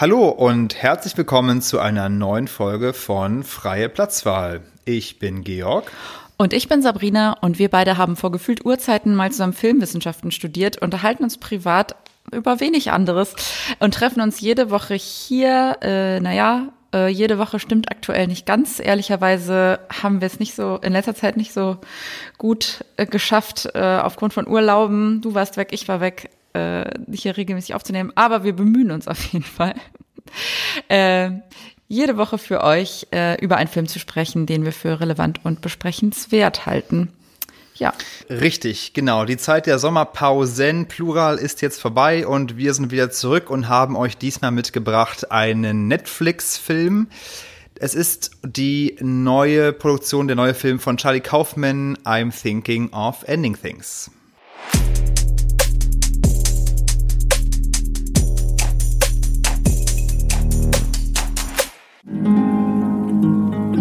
Hallo und herzlich willkommen zu einer neuen Folge von Freie Platzwahl. Ich bin Georg. Und ich bin Sabrina und wir beide haben vor gefühlt Urzeiten mal zusammen Filmwissenschaften studiert, unterhalten uns privat über wenig anderes und treffen uns jede Woche hier, äh, naja, äh, jede Woche stimmt aktuell nicht ganz. Ehrlicherweise haben wir es nicht so in letzter Zeit nicht so gut äh, geschafft äh, aufgrund von Urlauben. Du warst weg, ich war weg, äh, hier regelmäßig aufzunehmen. Aber wir bemühen uns auf jeden Fall. äh, jede Woche für euch äh, über einen Film zu sprechen, den wir für relevant und besprechenswert halten. Ja. Richtig, genau. Die Zeit der Sommerpausen, Plural, ist jetzt vorbei und wir sind wieder zurück und haben euch diesmal mitgebracht einen Netflix-Film. Es ist die neue Produktion, der neue Film von Charlie Kaufman, I'm Thinking of Ending Things.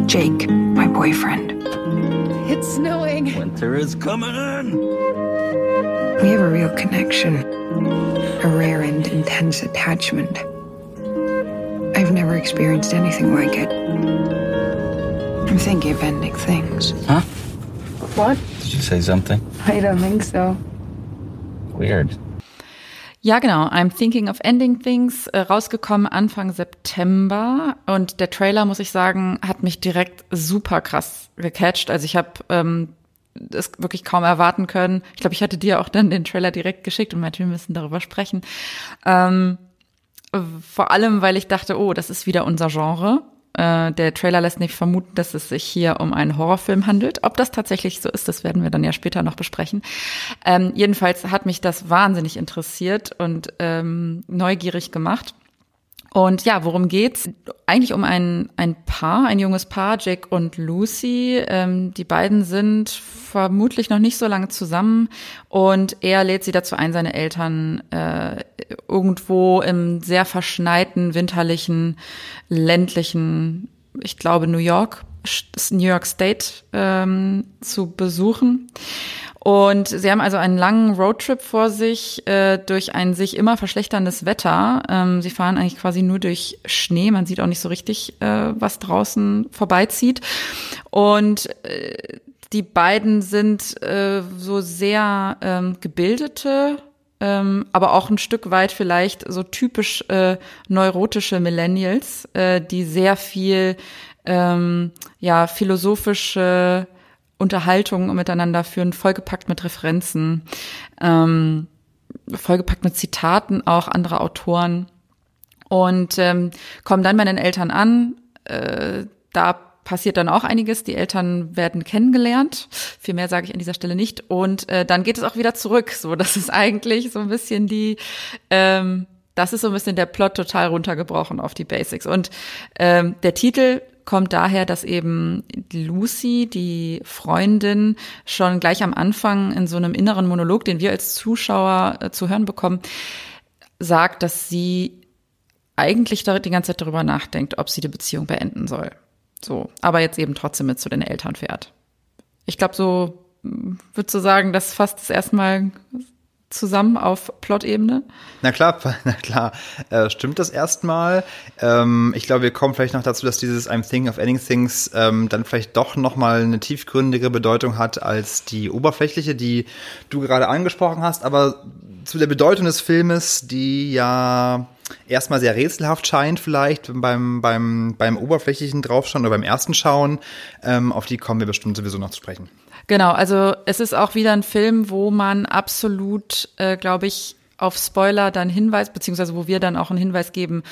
Jake, my boyfriend. It's snowing. Winter is coming in. We have a real connection, a rare and intense attachment. I've never experienced anything like it. I'm thinking of ending things. Huh? What? Did you say something? I don't think so. Weird. Ja, genau. I'm Thinking of Ending Things, äh, rausgekommen Anfang September. Und der Trailer, muss ich sagen, hat mich direkt super krass gecatcht. Also ich habe ähm, es wirklich kaum erwarten können. Ich glaube, ich hatte dir auch dann den Trailer direkt geschickt und meinte, wir müssen darüber sprechen. Ähm, vor allem, weil ich dachte, oh, das ist wieder unser Genre. Äh, der Trailer lässt nicht vermuten, dass es sich hier um einen Horrorfilm handelt. Ob das tatsächlich so ist, das werden wir dann ja später noch besprechen. Ähm, jedenfalls hat mich das wahnsinnig interessiert und ähm, neugierig gemacht. Und ja, worum geht's? Eigentlich um ein, ein Paar, ein junges Paar, Jake und Lucy. Ähm, die beiden sind vermutlich noch nicht so lange zusammen und er lädt sie dazu ein, seine Eltern äh, irgendwo im sehr verschneiten, winterlichen, ländlichen, ich glaube New York, New York State ähm, zu besuchen. Und sie haben also einen langen Roadtrip vor sich äh, durch ein sich immer verschlechterndes Wetter. Ähm, sie fahren eigentlich quasi nur durch Schnee. Man sieht auch nicht so richtig, äh, was draußen vorbeizieht. Und äh, die beiden sind äh, so sehr ähm, gebildete, ähm, aber auch ein Stück weit vielleicht so typisch äh, neurotische Millennials, äh, die sehr viel ähm, ja philosophische Unterhaltungen miteinander führen, vollgepackt mit Referenzen, ähm, vollgepackt mit Zitaten auch anderer Autoren und ähm, kommen dann bei den Eltern an. Äh, da passiert dann auch einiges. Die Eltern werden kennengelernt. Viel mehr sage ich an dieser Stelle nicht. Und äh, dann geht es auch wieder zurück. So, das ist eigentlich so ein bisschen die, ähm, das ist so ein bisschen der Plot total runtergebrochen auf die Basics. Und ähm, der Titel kommt daher, dass eben Lucy, die Freundin, schon gleich am Anfang in so einem inneren Monolog, den wir als Zuschauer äh, zu hören bekommen, sagt, dass sie eigentlich die ganze Zeit darüber nachdenkt, ob sie die Beziehung beenden soll. So, aber jetzt eben trotzdem mit zu den Eltern fährt. Ich glaube, so hm, würdest du sagen, das fasst es erstmal zusammen auf Plot-Ebene? Na klar, na klar. Äh, stimmt das erstmal? Ähm, ich glaube, wir kommen vielleicht noch dazu, dass dieses I'm Thinking of Ending Things ähm, dann vielleicht doch nochmal eine tiefgründige Bedeutung hat als die oberflächliche, die du gerade angesprochen hast. Aber zu der Bedeutung des Filmes, die ja erstmal sehr rätselhaft scheint vielleicht beim, beim, beim oberflächlichen Draufschauen oder beim ersten Schauen, ähm, auf die kommen wir bestimmt sowieso noch zu sprechen. Genau, also es ist auch wieder ein Film, wo man absolut, äh, glaube ich, auf Spoiler dann Hinweis, beziehungsweise wo wir dann auch einen Hinweis geben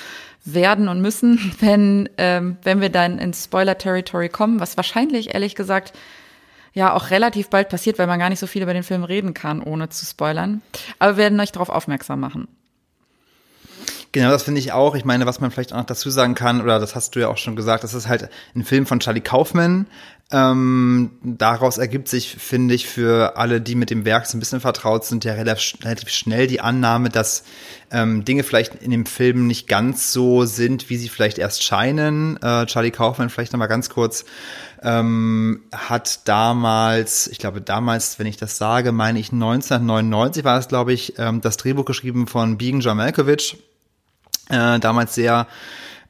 werden und müssen, wenn, ähm, wenn wir dann ins Spoiler-Territory kommen, was wahrscheinlich, ehrlich gesagt, ja auch relativ bald passiert, weil man gar nicht so viel über den Film reden kann, ohne zu spoilern. Aber wir werden euch darauf aufmerksam machen. Genau, das finde ich auch. Ich meine, was man vielleicht auch noch dazu sagen kann, oder das hast du ja auch schon gesagt, das ist halt ein Film von Charlie Kaufman. Ähm, daraus ergibt sich, finde ich, für alle, die mit dem Werk so ein bisschen vertraut sind, ja relativ, schnell die Annahme, dass ähm, Dinge vielleicht in dem Film nicht ganz so sind, wie sie vielleicht erst scheinen. Äh, Charlie Kaufman, vielleicht nochmal ganz kurz, ähm, hat damals, ich glaube damals, wenn ich das sage, meine ich 1999 war es, glaube ich, ähm, das Drehbuch geschrieben von Biegen John Malkovich äh, damals sehr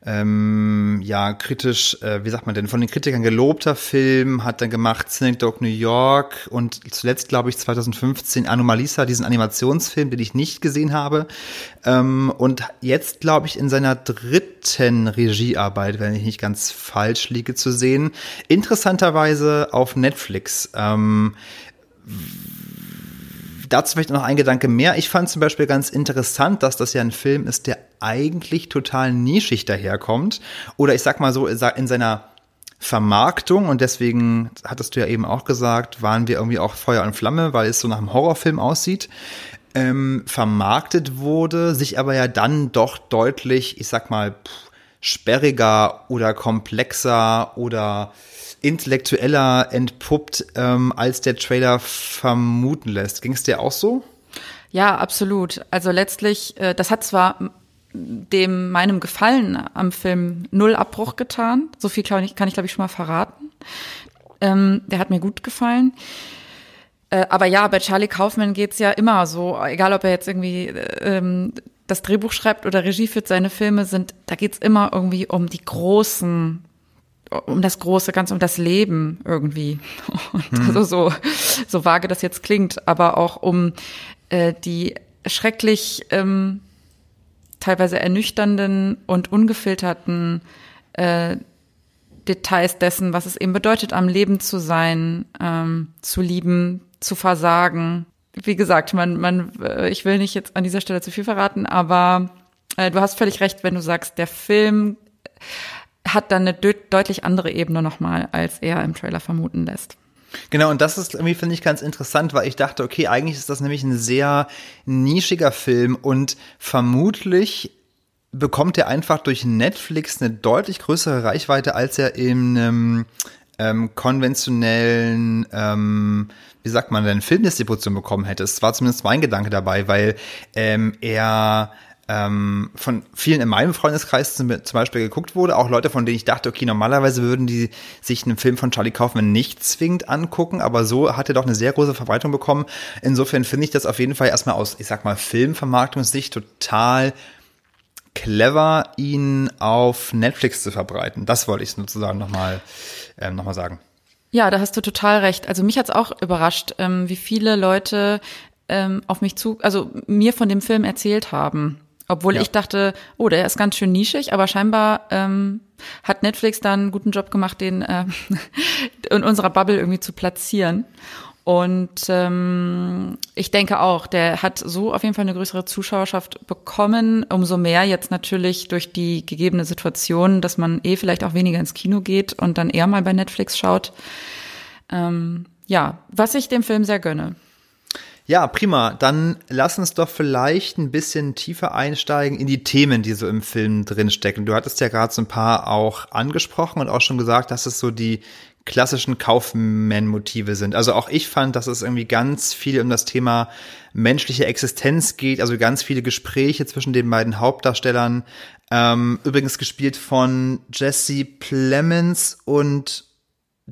ähm, ja kritisch, äh, wie sagt man denn, von den Kritikern gelobter Film, hat dann gemacht Dog New York und zuletzt, glaube ich, 2015 Anomalisa, diesen Animationsfilm, den ich nicht gesehen habe. Ähm, und jetzt, glaube ich, in seiner dritten Regiearbeit, wenn ich nicht ganz falsch liege, zu sehen. Interessanterweise auf Netflix. Ähm, dazu vielleicht noch ein Gedanke mehr. Ich fand zum Beispiel ganz interessant, dass das ja ein Film ist, der eigentlich total nischig daherkommt. Oder ich sag mal so, in seiner Vermarktung und deswegen hattest du ja eben auch gesagt, waren wir irgendwie auch Feuer und Flamme, weil es so nach einem Horrorfilm aussieht. Ähm, vermarktet wurde, sich aber ja dann doch deutlich, ich sag mal, pff, sperriger oder komplexer oder intellektueller entpuppt, ähm, als der Trailer vermuten lässt. Ging es dir auch so? Ja, absolut. Also letztlich, äh, das hat zwar dem meinem Gefallen am Film null Abbruch getan. So viel kann ich, kann ich glaube ich, schon mal verraten. Ähm, der hat mir gut gefallen. Äh, aber ja, bei Charlie Kaufman geht's ja immer so, egal ob er jetzt irgendwie äh, ähm, das Drehbuch schreibt oder Regie führt, seine Filme sind, da geht's immer irgendwie um die großen um das große Ganze, um das Leben irgendwie. Und hm. also so, so vage das jetzt klingt, aber auch um äh, die schrecklich ähm, teilweise ernüchternden und ungefilterten äh, Details dessen, was es eben bedeutet, am Leben zu sein, ähm, zu lieben, zu versagen. Wie gesagt, man, man, äh, ich will nicht jetzt an dieser Stelle zu viel verraten, aber äh, du hast völlig recht, wenn du sagst, der Film hat dann eine de deutlich andere Ebene nochmal, als er im Trailer vermuten lässt. Genau, und das ist irgendwie, finde ich, ganz interessant, weil ich dachte, okay, eigentlich ist das nämlich ein sehr nischiger Film und vermutlich bekommt er einfach durch Netflix eine deutlich größere Reichweite, als er in einem ähm, konventionellen, ähm, wie sagt man denn, Filmdistribution bekommen hätte. Es war zumindest mein Gedanke dabei, weil ähm, er ähm, von vielen in meinem Freundeskreis zum, zum, Beispiel geguckt wurde, auch Leute, von denen ich dachte, okay, normalerweise würden die sich einen Film von Charlie Kaufman nicht zwingend angucken, aber so hat er doch eine sehr große Verbreitung bekommen. Insofern finde ich das auf jeden Fall erstmal aus, ich sag mal, Filmvermarktungssicht total clever, ihn auf Netflix zu verbreiten. Das wollte ich sozusagen nochmal ähm, noch sagen. Ja, da hast du total recht. Also mich hat's auch überrascht, ähm, wie viele Leute ähm, auf mich zu, also mir von dem Film erzählt haben. Obwohl ja. ich dachte, oh, der ist ganz schön nischig, aber scheinbar ähm, hat Netflix da einen guten Job gemacht, den äh, in unserer Bubble irgendwie zu platzieren. Und ähm, ich denke auch, der hat so auf jeden Fall eine größere Zuschauerschaft bekommen. Umso mehr jetzt natürlich durch die gegebene Situation, dass man eh vielleicht auch weniger ins Kino geht und dann eher mal bei Netflix schaut. Ähm, ja, was ich dem Film sehr gönne. Ja, prima. Dann lass uns doch vielleicht ein bisschen tiefer einsteigen in die Themen, die so im Film drinstecken. Du hattest ja gerade so ein paar auch angesprochen und auch schon gesagt, dass es so die klassischen Kaufman-Motive sind. Also auch ich fand, dass es irgendwie ganz viel um das Thema menschliche Existenz geht, also ganz viele Gespräche zwischen den beiden Hauptdarstellern. Ähm, übrigens gespielt von Jesse Plemons und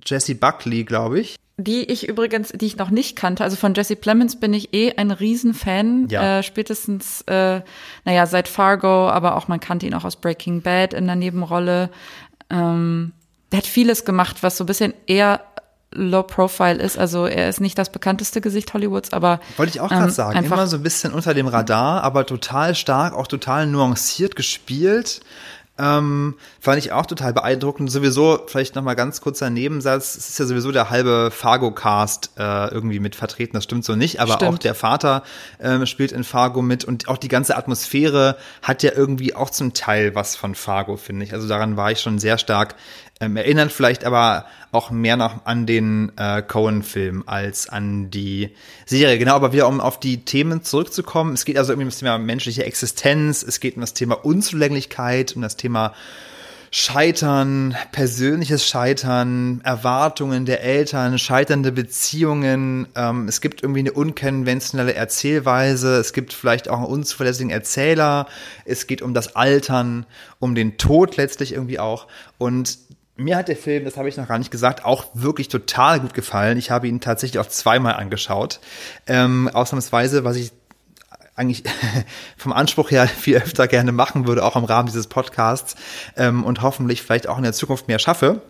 Jesse Buckley, glaube ich die ich übrigens, die ich noch nicht kannte. Also von Jesse Plemons bin ich eh ein Riesenfan. Ja. Äh, spätestens, äh, naja, seit Fargo, aber auch man kannte ihn auch aus Breaking Bad in der Nebenrolle. Ähm, der hat vieles gemacht, was so ein bisschen eher Low Profile ist. Also er ist nicht das bekannteste Gesicht Hollywoods, aber wollte ich auch gerade ähm, sagen, immer so ein bisschen unter dem Radar, aber total stark, auch total nuanciert gespielt. Ähm, fand ich auch total beeindruckend. Sowieso, vielleicht nochmal ganz kurzer Nebensatz, es ist ja sowieso der halbe Fargo-Cast äh, irgendwie mit vertreten, das stimmt so nicht, aber stimmt. auch der Vater ähm, spielt in Fargo mit und auch die ganze Atmosphäre hat ja irgendwie auch zum Teil was von Fargo, finde ich. Also daran war ich schon sehr stark ähm, erinnern vielleicht aber auch mehr noch an den äh, Cohen-Film als an die Serie. Genau, aber wieder um auf die Themen zurückzukommen. Es geht also irgendwie um das Thema menschliche Existenz, es geht um das Thema Unzulänglichkeit, um das Thema Scheitern, persönliches Scheitern, Erwartungen der Eltern, scheiternde Beziehungen. Ähm, es gibt irgendwie eine unkonventionelle Erzählweise. Es gibt vielleicht auch einen unzuverlässigen Erzähler. Es geht um das Altern, um den Tod letztlich irgendwie auch. Und mir hat der Film, das habe ich noch gar nicht gesagt, auch wirklich total gut gefallen. Ich habe ihn tatsächlich auch zweimal angeschaut. Ähm, ausnahmsweise, was ich eigentlich vom Anspruch her viel öfter gerne machen würde, auch im Rahmen dieses Podcasts ähm, und hoffentlich vielleicht auch in der Zukunft mehr schaffe.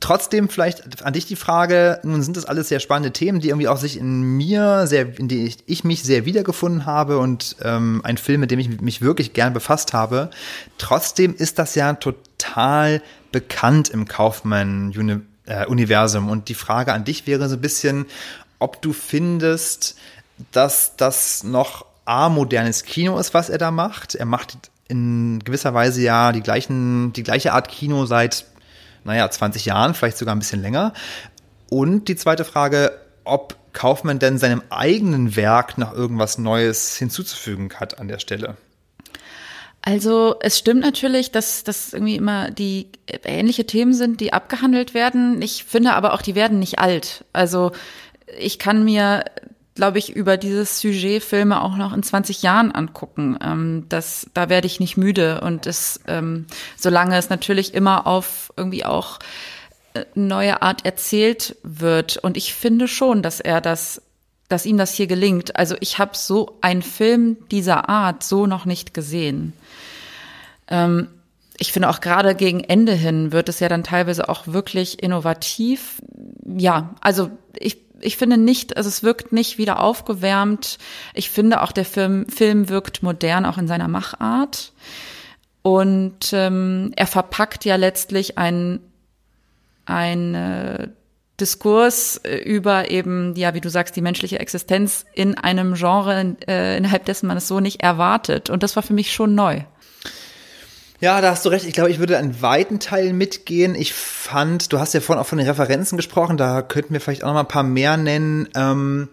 Trotzdem vielleicht an dich die Frage, nun sind das alles sehr spannende Themen, die irgendwie auch sich in mir sehr, in die ich, ich mich sehr wiedergefunden habe und ähm, ein Film, mit dem ich mich wirklich gern befasst habe. Trotzdem ist das ja total bekannt im Kaufmann-Universum. Und die Frage an dich wäre so ein bisschen, ob du findest, dass das noch A, modernes Kino ist, was er da macht. Er macht in gewisser Weise ja die gleichen, die gleiche Art Kino seit naja, 20 Jahren, vielleicht sogar ein bisschen länger. Und die zweite Frage, ob Kaufmann denn seinem eigenen Werk noch irgendwas Neues hinzuzufügen hat an der Stelle. Also es stimmt natürlich, dass das irgendwie immer die ähnliche Themen sind, die abgehandelt werden. Ich finde aber auch, die werden nicht alt. Also ich kann mir, glaube ich, über dieses Sujet Filme auch noch in 20 Jahren angucken. Ähm, das, da werde ich nicht müde. Und es, ähm, solange es natürlich immer auf irgendwie auch äh, neue Art erzählt wird. Und ich finde schon, dass er das, dass ihm das hier gelingt. Also ich habe so einen Film dieser Art so noch nicht gesehen. Ähm, ich finde auch gerade gegen Ende hin wird es ja dann teilweise auch wirklich innovativ. Ja, also ich, ich finde nicht, also es wirkt nicht wieder aufgewärmt. Ich finde auch der Film, Film wirkt modern auch in seiner Machart. Und ähm, er verpackt ja letztlich ein, ein äh, Diskurs äh, über eben, ja, wie du sagst, die menschliche Existenz in einem Genre, äh, innerhalb dessen man es so nicht erwartet. Und das war für mich schon neu. Ja, da hast du recht. Ich glaube, ich würde einen weiten Teil mitgehen. Ich fand, du hast ja vorhin auch von den Referenzen gesprochen, da könnten wir vielleicht auch noch mal ein paar mehr nennen. Ähm,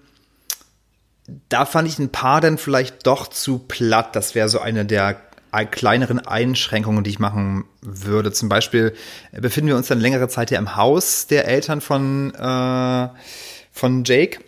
da fand ich ein paar dann vielleicht doch zu platt. Das wäre so eine der kleineren Einschränkungen, die ich machen würde. Zum Beispiel befinden wir uns dann längere Zeit ja im Haus der Eltern von, äh, von Jake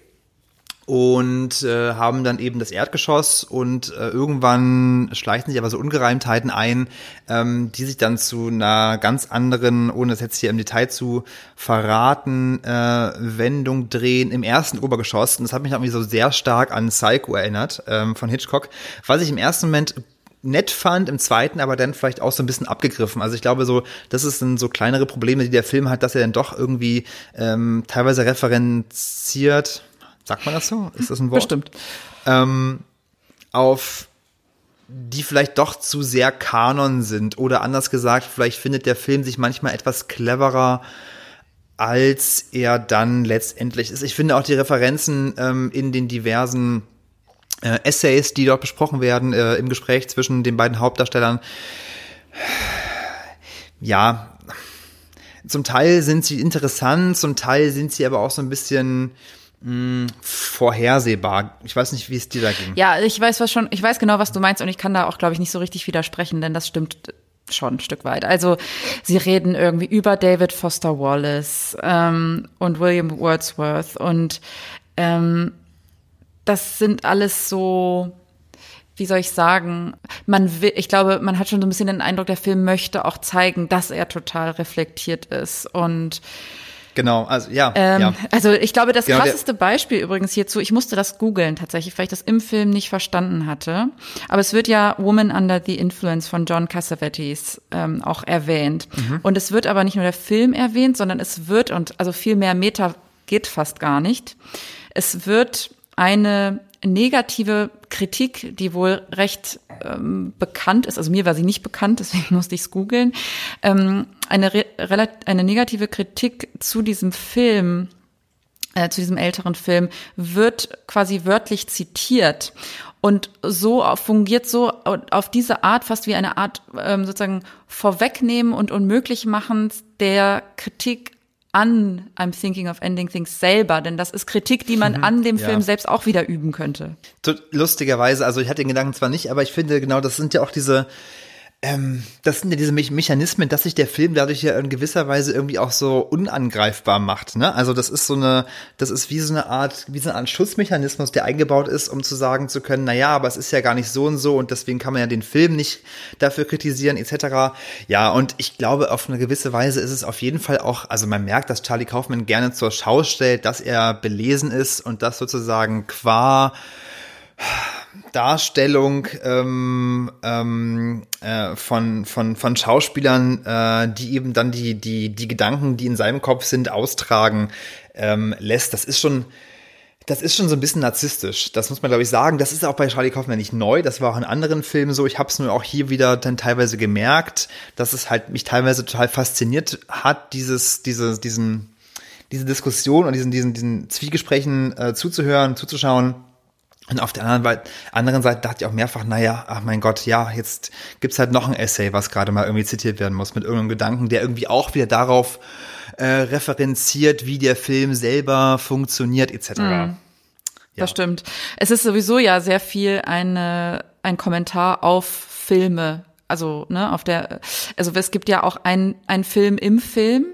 und äh, haben dann eben das Erdgeschoss und äh, irgendwann schleichen sich aber so Ungereimtheiten ein, ähm, die sich dann zu einer ganz anderen, ohne das jetzt hier im Detail zu verraten, äh, Wendung drehen im ersten Obergeschoss. Und das hat mich irgendwie so sehr stark an Psycho erinnert ähm, von Hitchcock, was ich im ersten Moment nett fand, im zweiten aber dann vielleicht auch so ein bisschen abgegriffen. Also ich glaube so, das sind so kleinere Probleme, die der Film hat, dass er dann doch irgendwie ähm, teilweise referenziert, sagt man das so? Ist das ein Wort? Bestimmt. Ähm, auf die vielleicht doch zu sehr Kanon sind oder anders gesagt, vielleicht findet der Film sich manchmal etwas cleverer als er dann letztendlich ist. Ich finde auch die Referenzen ähm, in den diversen äh, Essays, die dort besprochen werden äh, im Gespräch zwischen den beiden Hauptdarstellern. Ja, zum Teil sind sie interessant, zum Teil sind sie aber auch so ein bisschen mh, vorhersehbar. Ich weiß nicht, wie es dir da ging. Ja, ich weiß was schon, ich weiß genau, was du meinst und ich kann da auch, glaube ich, nicht so richtig widersprechen, denn das stimmt schon ein Stück weit. Also sie reden irgendwie über David Foster Wallace ähm, und William Wordsworth und ähm, das sind alles so, wie soll ich sagen, man will, ich glaube, man hat schon so ein bisschen den Eindruck, der Film möchte auch zeigen, dass er total reflektiert ist und Genau, also ja, ähm, ja. Also ich glaube, das Genau, krasseste Beispiel übrigens hierzu, ich musste das googeln tatsächlich, weil ich das im Film nicht verstanden hatte. Aber es wird ja Woman Under the Influence von John Cassavetes ähm, auch erwähnt. Mhm. Und es wird aber nicht nur der Film erwähnt, sondern es wird, und also viel mehr Meta geht fast gar nicht, es wird eine negative Kritik, die wohl recht ähm, bekannt ist, also mir war sie nicht bekannt, deswegen musste ich es googeln, ähm, eine, re eine negative Kritik zu diesem Film, äh, zu diesem älteren Film, wird quasi wörtlich zitiert. Und so fungiert so auf diese Art fast wie eine Art ähm, sozusagen Vorwegnehmen und unmöglich machen der Kritik an I'm Thinking of Ending Things selber, denn das ist Kritik, die man an dem ja. Film selbst auch wieder üben könnte. Lustigerweise, also ich hatte den Gedanken zwar nicht, aber ich finde genau, das sind ja auch diese, ähm, das sind ja diese Me Mechanismen, dass sich der Film dadurch ja in gewisser Weise irgendwie auch so unangreifbar macht. Ne? Also das ist so eine, das ist wie so eine Art, wie so eine Art Schutzmechanismus, der eingebaut ist, um zu sagen zu können, na ja, aber es ist ja gar nicht so und so und deswegen kann man ja den Film nicht dafür kritisieren etc. Ja, und ich glaube, auf eine gewisse Weise ist es auf jeden Fall auch, also man merkt, dass Charlie Kaufman gerne zur Schau stellt, dass er belesen ist und das sozusagen qua Darstellung ähm, ähm, äh, von, von, von Schauspielern, äh, die eben dann die, die, die Gedanken, die in seinem Kopf sind, austragen ähm, lässt. Das ist schon, das ist schon so ein bisschen narzisstisch. Das muss man, glaube ich, sagen. Das ist auch bei Charlie Kaufman nicht neu. Das war auch in anderen Filmen so. Ich habe es nur auch hier wieder dann teilweise gemerkt, dass es halt mich teilweise total fasziniert hat, dieses, diese, diesen, diese Diskussion und diesen, diesen, diesen Zwiegesprächen äh, zuzuhören, zuzuschauen. Und auf der anderen, anderen Seite dachte ich auch mehrfach, naja, ach mein Gott, ja, jetzt gibt's halt noch ein Essay, was gerade mal irgendwie zitiert werden muss, mit irgendeinem Gedanken, der irgendwie auch wieder darauf äh, referenziert, wie der Film selber funktioniert, etc. Mhm. Ja. Das stimmt. Es ist sowieso ja sehr viel eine, ein Kommentar auf Filme. Also, ne, auf der, also es gibt ja auch ein, ein Film im Film.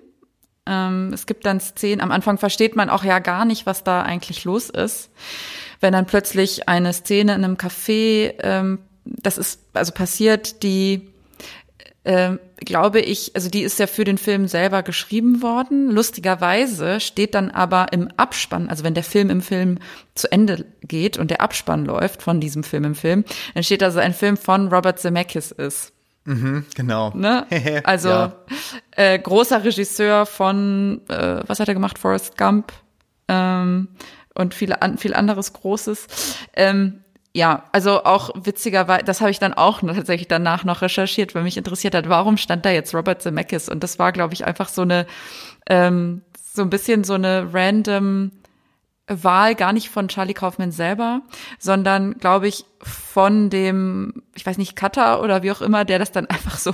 Ähm, es gibt dann Szenen, am Anfang versteht man auch ja gar nicht, was da eigentlich los ist wenn dann plötzlich eine Szene in einem Café, ähm, das ist also passiert, die äh, glaube ich, also die ist ja für den Film selber geschrieben worden. Lustigerweise steht dann aber im Abspann, also wenn der Film im Film zu Ende geht und der Abspann läuft von diesem Film im Film, dann steht also ein Film von Robert Zemeckis ist. Mhm, genau. Ne? Also ja. äh, großer Regisseur von, äh, was hat er gemacht? Forrest Gump. Ähm, und viele an, viel anderes Großes. Ähm, ja, also auch witzigerweise, das habe ich dann auch tatsächlich danach noch recherchiert, weil mich interessiert hat, warum stand da jetzt Robert Zemeckis? Und das war, glaube ich, einfach so eine, ähm, so ein bisschen so eine random Wahl, gar nicht von Charlie Kaufman selber, sondern, glaube ich, von dem, ich weiß nicht, Cutter oder wie auch immer, der das dann einfach so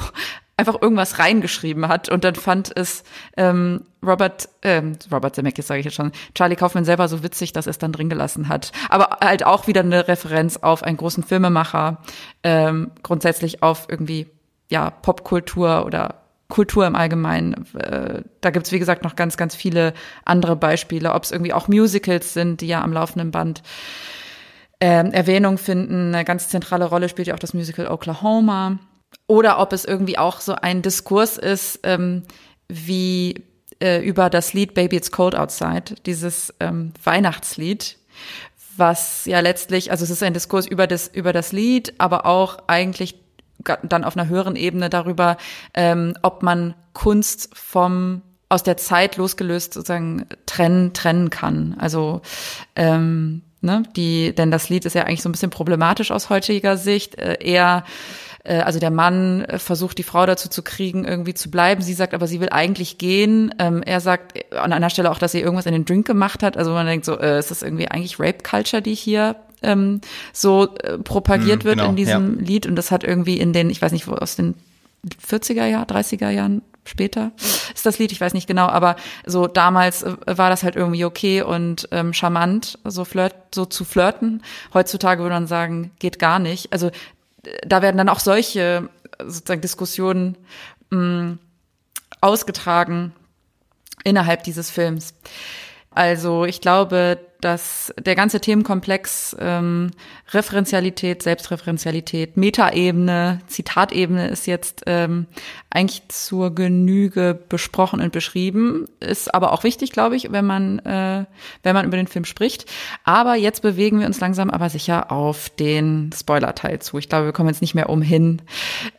einfach irgendwas reingeschrieben hat und dann fand es ähm, Robert, ähm, Robert Zemeckis sage ich jetzt schon, Charlie Kaufman selber so witzig, dass er es dann drin gelassen hat. Aber halt auch wieder eine Referenz auf einen großen Filmemacher, ähm, grundsätzlich auf irgendwie ja Popkultur oder Kultur im Allgemeinen. Äh, da gibt's wie gesagt noch ganz, ganz viele andere Beispiele, ob es irgendwie auch Musicals sind, die ja am laufenden Band ähm, Erwähnung finden. Eine ganz zentrale Rolle spielt ja auch das Musical Oklahoma oder ob es irgendwie auch so ein Diskurs ist, ähm, wie äh, über das Lied Baby It's Cold Outside, dieses ähm, Weihnachtslied, was ja letztlich, also es ist ein Diskurs über das, über das Lied, aber auch eigentlich dann auf einer höheren Ebene darüber, ähm, ob man Kunst vom aus der Zeit losgelöst sozusagen trennen trennen kann. Also ähm, ne, die, denn das Lied ist ja eigentlich so ein bisschen problematisch aus heutiger Sicht, äh, eher äh, also der Mann äh, versucht die Frau dazu zu kriegen, irgendwie zu bleiben. Sie sagt aber, sie will eigentlich gehen. Ähm, er sagt äh, an einer Stelle auch, dass sie irgendwas in den Drink gemacht hat. Also man denkt so, äh, ist das irgendwie eigentlich Rape Culture, die hier ähm, so äh, propagiert mm, wird genau, in diesem ja. Lied? Und das hat irgendwie in den, ich weiß nicht, wo aus den 40er Jahren, 30er Jahren später ist das Lied, ich weiß nicht genau, aber so damals war das halt irgendwie okay und ähm, charmant, so flirt, so zu flirten. Heutzutage würde man sagen, geht gar nicht. Also da werden dann auch solche sozusagen Diskussionen mh, mm, ausgetragen innerhalb dieses Films. Also ich glaube, dass der ganze Themenkomplex ähm, Referenzialität, Selbstreferenzialität, Metaebene, Zitatebene ist jetzt ähm, eigentlich zur Genüge besprochen und beschrieben. Ist aber auch wichtig, glaube ich, wenn man äh, wenn man über den Film spricht. Aber jetzt bewegen wir uns langsam aber sicher auf den Spoiler-Teil zu. Ich glaube, wir kommen jetzt nicht mehr umhin,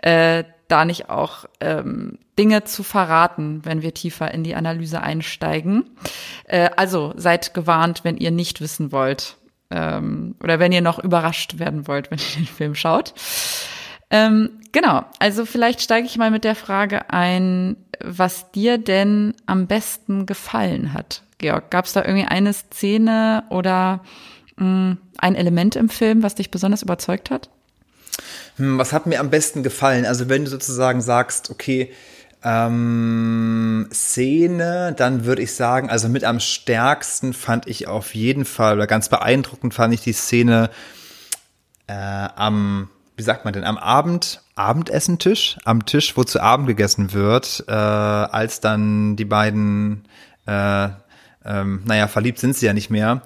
äh, da nicht auch ähm, Dinge zu verraten, wenn wir tiefer in die Analyse einsteigen. Äh, also seid gewarnt, wenn ihr nicht wissen wollt ähm, oder wenn ihr noch überrascht werden wollt, wenn ihr den Film schaut. Ähm, genau, also vielleicht steige ich mal mit der Frage ein, was dir denn am besten gefallen hat. Georg, gab es da irgendwie eine Szene oder mh, mm, ein Element im Film, was dich besonders überzeugt hat? Hm, was hat mir am besten gefallen? Also wenn du sozusagen sagst, okay, ähm, Szene, dann würde ich sagen, also mit am stärksten fand ich auf jeden Fall, oder ganz beeindruckend fand ich die Szene äh, am, wie sagt man denn, am Abend, Abendessentisch, am Tisch, wo zu Abend gegessen wird, äh, als dann die beiden äh, ähm, naja, verliebt sind sie ja nicht mehr,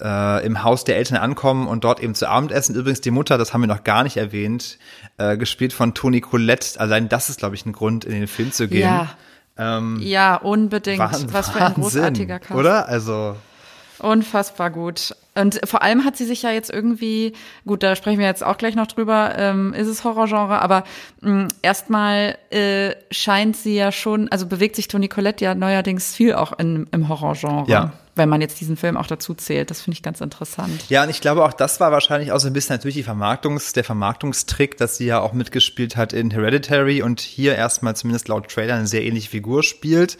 äh, im Haus der Eltern ankommen und dort eben zu Abend essen. Übrigens die Mutter, das haben wir noch gar nicht erwähnt, äh, gespielt von Toni Collette. Allein das ist, glaube ich, ein Grund, in den Film zu gehen. Ja, ähm, ja unbedingt. Wahnsinn, Was für ein großartiger Cast. Oder? Also Unfassbar gut. Und vor allem hat sie sich ja jetzt irgendwie, gut, da sprechen wir jetzt auch gleich noch drüber, ähm, ist es Horrorgenre, aber mh, erstmal äh, scheint sie ja schon, also bewegt sich Toni Collette ja neuerdings viel auch in, im Horrorgenre. Ja. Wenn man jetzt diesen Film auch dazu zählt. Das finde ich ganz interessant. Ja, und ich glaube auch, das war wahrscheinlich auch so ein bisschen natürlich die Vermarktungs, der Vermarktungstrick, dass sie ja auch mitgespielt hat in Hereditary und hier erstmal zumindest laut Trailer eine sehr ähnliche Figur spielt.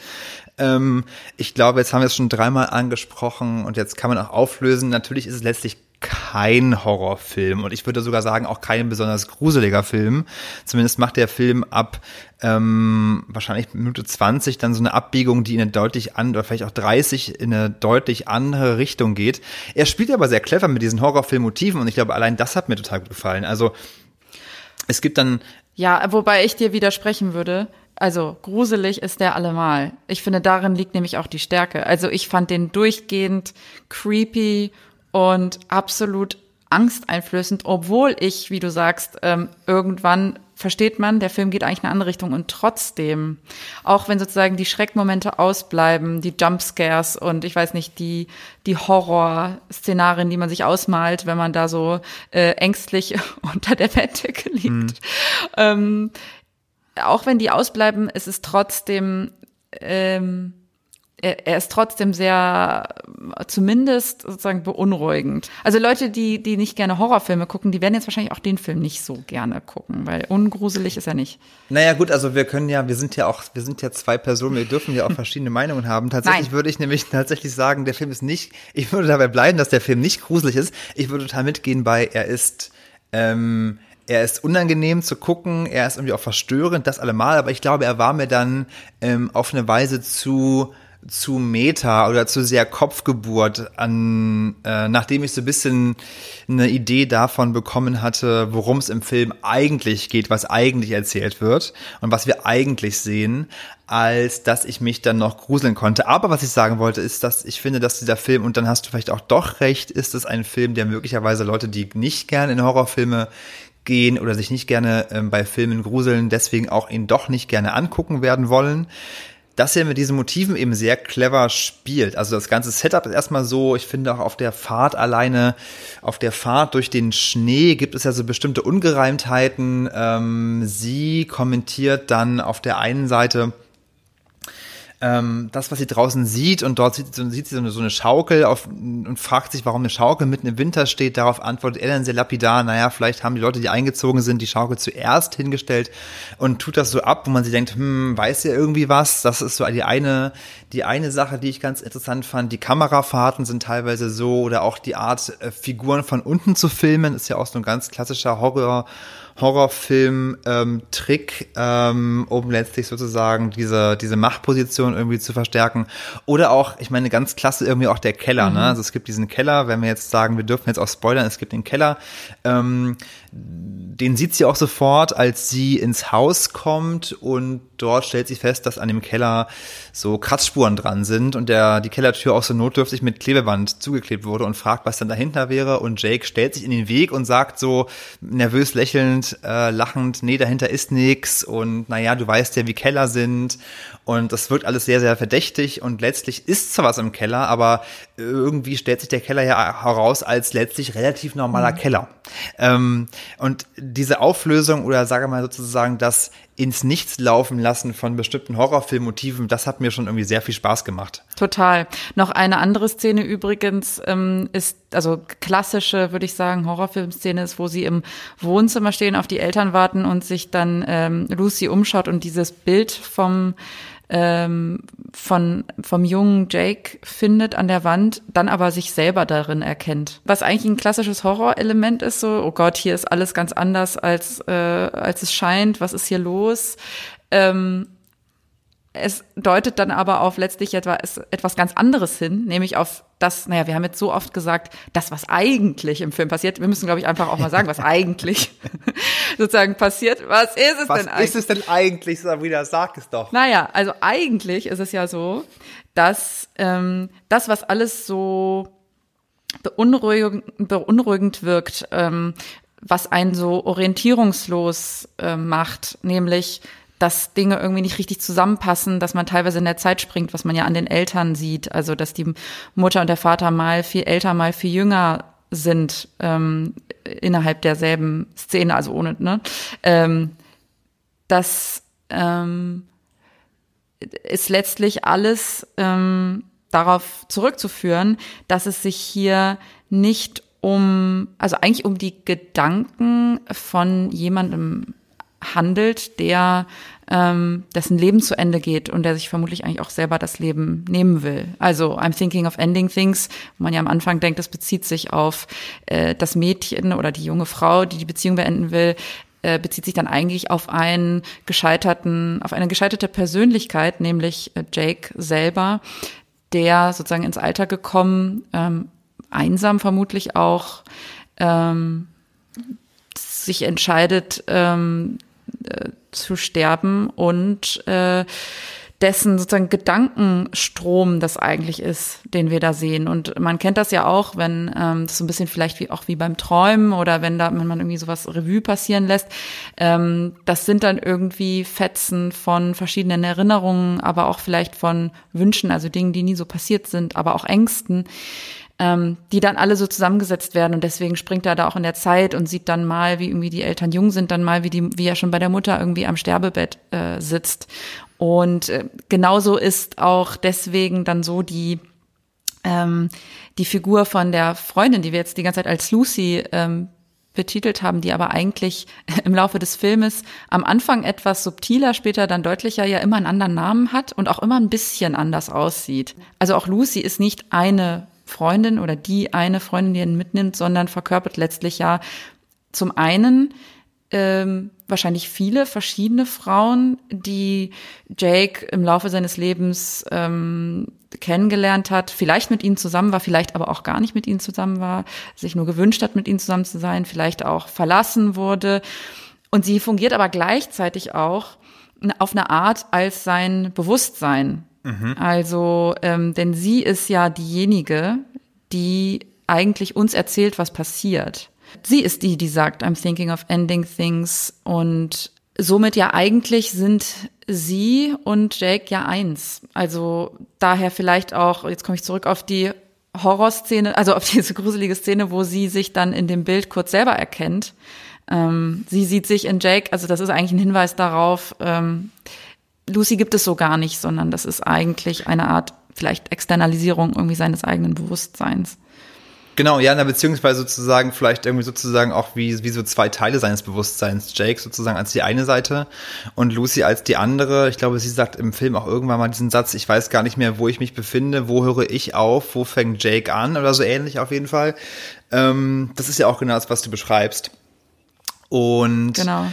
Ähm, ich glaube, jetzt haben wir es schon dreimal angesprochen und jetzt kann man auch auflösen. Natürlich ist es letztlich kein Horrorfilm und ich würde sogar sagen auch kein besonders gruseliger Film. Zumindest macht der Film ab ähm, wahrscheinlich Minute 20 dann so eine Abbiegung, die in eine deutlich an oder vielleicht auch 30 in eine deutlich andere Richtung geht. Er spielt aber sehr clever mit diesen Horrorfilmmotiven und ich glaube allein das hat mir total gut gefallen. Also es gibt dann Ja, wobei ich dir widersprechen würde. Also gruselig ist der allemal. Ich finde, darin liegt nämlich auch die Stärke. Also ich fand den durchgehend creepy und absolut angsteinflößend, obwohl ich, wie du sagst, ähm, irgendwann versteht man, der Film geht eigentlich in eine andere Richtung und trotzdem, auch wenn sozusagen die Schreckmomente ausbleiben, die Jumpscares und ich weiß nicht, die, die Horrorszenarien, die man sich ausmalt, wenn man da so äh, ängstlich unter der Bettdecke liegt, ähm, auch wenn die ausbleiben, ist es trotzdem, ähm, er, er ist trotzdem sehr, zumindest sozusagen beunruhigend. Also Leute, die, die nicht gerne Horrorfilme gucken, die werden jetzt wahrscheinlich auch den Film nicht so gerne gucken, weil ungruselig ist er nicht. Naja, gut, also wir können ja, wir sind ja auch, wir sind ja zwei Personen, wir dürfen ja auch verschiedene Meinungen haben. Tatsächlich Nein. würde ich nämlich tatsächlich sagen, der Film ist nicht, ich würde dabei bleiben, dass der Film nicht gruselig ist. Ich würde total mitgehen bei, er ist, ähm, er ist unangenehm zu gucken, er ist irgendwie auch verstörend, das allemal, aber ich glaube, er war mir dann ähm, auf eine Weise zu zu Meta oder zu sehr Kopfgeburt an, äh, nachdem ich so ein bisschen eine Idee davon bekommen hatte, worum es im Film eigentlich geht, was eigentlich erzählt wird und was wir eigentlich sehen, als dass ich mich dann noch gruseln konnte. Aber was ich sagen wollte, ist, dass ich finde, dass dieser Film, und dann hast du vielleicht auch doch recht, ist es ein Film, der möglicherweise Leute, die nicht gerne in Horrorfilme gehen oder sich nicht gerne ähm, bei Filmen gruseln, deswegen auch ihn doch nicht gerne angucken werden wollen dass er mit diesen Motiven eben sehr clever spielt. Also das ganze Setup ist erstmal so, ich finde auch auf der Fahrt alleine, auf der Fahrt durch den Schnee gibt es ja so bestimmte Ungereimtheiten. Ähm, sie kommentiert dann auf der einen Seite, ähm, das, was sie draußen sieht, und dort sieht, sieht sie so eine, so eine Schaukel auf, und fragt sich, warum eine Schaukel mitten im Winter steht. Darauf antwortet er dann sehr lapidar, naja, vielleicht haben die Leute, die eingezogen sind, die Schaukel zuerst hingestellt und tut das so ab, wo man sich denkt, hm, weiß ja irgendwie was? Das ist so die eine, die eine Sache, die ich ganz interessant fand. Die Kamerafahrten sind teilweise so, oder auch die Art, äh, Figuren von unten zu filmen, ist ja auch so ein ganz klassischer Horror, Horrorfilm-Trick, ähm, um letztlich sozusagen diese, diese Machtposition irgendwie zu verstärken. Oder auch, ich meine, ganz klasse irgendwie auch der Keller. Ne? Also es gibt diesen Keller, wenn wir jetzt sagen, wir dürfen jetzt auch spoilern, es gibt den Keller. Ähm, den sieht sie auch sofort, als sie ins Haus kommt und dort stellt sie fest, dass an dem Keller so Kratzspuren dran sind und der, die Kellertür auch so notdürftig mit Klebeband zugeklebt wurde und fragt, was dann dahinter wäre. Und Jake stellt sich in den Weg und sagt so nervös lächelnd, äh, lachend, nee, dahinter ist nix und naja, du weißt ja, wie Keller sind. Und das wirkt alles sehr, sehr verdächtig und letztlich ist zwar was im Keller, aber irgendwie stellt sich der Keller ja heraus als letztlich relativ normaler Keller. Ähm, und diese Auflösung oder sage mal sozusagen das ins Nichts laufen lassen von bestimmten Horrorfilmmotiven, das hat mir schon irgendwie sehr viel Spaß gemacht. Total. Noch eine andere Szene übrigens ähm, ist, also klassische, würde ich sagen, Horrorfilmszene ist, wo sie im Wohnzimmer stehen, auf die Eltern warten und sich dann ähm, Lucy umschaut und dieses Bild vom ähm, von, vom jungen Jake findet an der Wand, dann aber sich selber darin erkennt. Was eigentlich ein klassisches Horrorelement ist, so, oh Gott, hier ist alles ganz anders, als, äh, als es scheint, was ist hier los? Ähm, es deutet dann aber auf letztlich etwas, etwas ganz anderes hin, nämlich auf das, naja, wir haben jetzt so oft gesagt, das, was eigentlich im Film passiert. Wir müssen, glaube ich, einfach auch mal sagen, was eigentlich sozusagen passiert. Was ist es Was denn eigentlich? ist es denn eigentlich, Sabrina? Sag es doch. Naja, also eigentlich ist es ja so, dass ähm, das, was alles so beunruhigend, beunruhigend wirkt, ähm, was einen so orientierungslos äh, macht, nämlich dass Dinge irgendwie nicht richtig zusammenpassen, dass man teilweise in der Zeit springt, was man ja an den Eltern sieht. Also dass die Mutter und der Vater mal viel älter, mal viel jünger sind ähm, innerhalb derselben Szene, also ohne, ne? Ähm, das ähm, ist letztlich alles ähm, darauf zurückzuführen, dass es sich hier nicht um, also eigentlich um die Gedanken von jemandem handelt, der ähm, dessen Leben zu Ende geht und der sich vermutlich eigentlich auch selber das Leben nehmen will. Also I'm thinking of ending things, wo man ja am Anfang denkt, das bezieht sich auf äh, das Mädchen oder die junge Frau, die die Beziehung beenden will, äh, bezieht sich dann eigentlich auf einen gescheiterten, auf eine gescheiterte Persönlichkeit, nämlich äh, Jake selber, der sozusagen ins Alter gekommen, ähm, einsam vermutlich auch, ähm, sich entscheidet ähm, äh, zu sterben und äh, dessen sozusagen Gedankenstrom das eigentlich ist, den wir da sehen. Und man kennt das ja auch, wenn ähm, das so ein bisschen vielleicht wie auch wie beim Träumen oder wenn da wenn man irgendwie sowas Revue passieren lässt. Ähm, das sind dann irgendwie Fetzen von verschiedenen Erinnerungen, aber auch vielleicht von Wünschen, also Dingen, die nie so passiert sind, aber auch Ängsten ähm, die dann alle so zusammengesetzt werden und deswegen springt er da auch in der Zeit und sieht dann mal, wie irgendwie die Eltern jung sind, dann mal, wie die, wie er schon bei der Mutter irgendwie am Sterbebett äh, sitzt. Und äh, genauso ist auch deswegen dann so die ähm, die Figur von der Freundin, die wir jetzt die ganze Zeit als Lucy ähm, betitelt haben, die aber eigentlich im Laufe des Filmes am Anfang etwas subtiler, später dann deutlicher ja immer einen anderen Namen hat und auch immer ein bisschen anders aussieht. Also auch Lucy ist nicht eine Freundin oder die eine Freundin, die ihn mitnimmt, sondern verkörpert letztlich ja zum einen ähm, wahrscheinlich viele verschiedene Frauen, die Jake im Laufe seines Lebens ähm, kennengelernt hat, vielleicht mit ihnen zusammen war, vielleicht aber auch gar nicht mit ihnen zusammen war, sich nur gewünscht hat, mit ihnen zusammen zu sein, vielleicht auch verlassen wurde. Und sie fungiert aber gleichzeitig auch auf eine Art als sein Bewusstsein. Mhm. Also, ähm, denn sie ist ja diejenige, die eigentlich uns erzählt, was passiert. Sie ist die, die sagt, I'm thinking of ending things und somit ja eigentlich sind sie und Jake ja eins. Also daher vielleicht auch, jetzt komme ich zurück auf die Horrorszene, also auf diese gruselige Szene, wo sie sich dann in dem Bild kurz selber erkennt. Ähm, sie sieht sich in Jake, also das ist eigentlich ein Hinweis darauf, ähm, Lucy gibt es so gar nicht, sondern das ist eigentlich eine Art vielleicht Externalisierung irgendwie seines eigenen Bewusstseins. Genau, ja, na, beziehungsweise sozusagen vielleicht irgendwie sozusagen auch wie, wie so zwei Teile seines Bewusstseins. Jake sozusagen als die eine Seite und Lucy als die andere. Ich glaube, sie sagt im Film auch irgendwann mal diesen Satz, ich weiß gar nicht mehr, wo ich mich befinde, wo höre ich auf, wo fängt Jake an oder so ähnlich auf jeden Fall. Ähm, das ist ja auch genau das, was du beschreibst. Und genau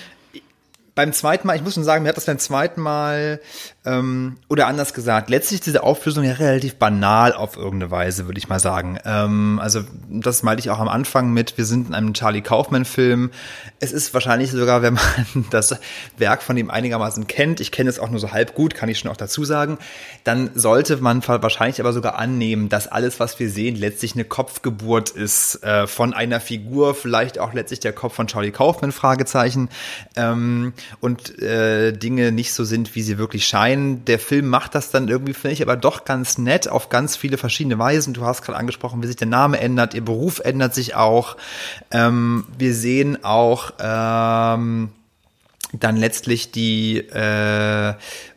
beim zweiten Mal, ich muss schon sagen, mir hat das beim zweiten Mal, ähm, oder anders gesagt, letztlich ist diese Auflösung ja relativ banal auf irgendeine Weise, würde ich mal sagen. Ähm, also das meinte ich auch am Anfang mit, wir sind in einem Charlie Kaufman-Film. Es ist wahrscheinlich sogar, wenn man das Werk von ihm einigermaßen kennt, ich kenne es auch nur so halb gut, kann ich schon auch dazu sagen, dann sollte man wahrscheinlich aber sogar annehmen, dass alles, was wir sehen, letztlich eine Kopfgeburt ist äh, von einer Figur, vielleicht auch letztlich der Kopf von Charlie Kaufman, Fragezeichen. Ähm, und äh, Dinge nicht so sind, wie sie wirklich scheinen. Der Film macht das dann irgendwie, finde ich, aber doch ganz nett auf ganz viele verschiedene Weisen. Du hast gerade angesprochen, wie sich der Name ändert, ihr Beruf ändert sich auch. Ähm, wir sehen auch ähm, dann letztlich die äh,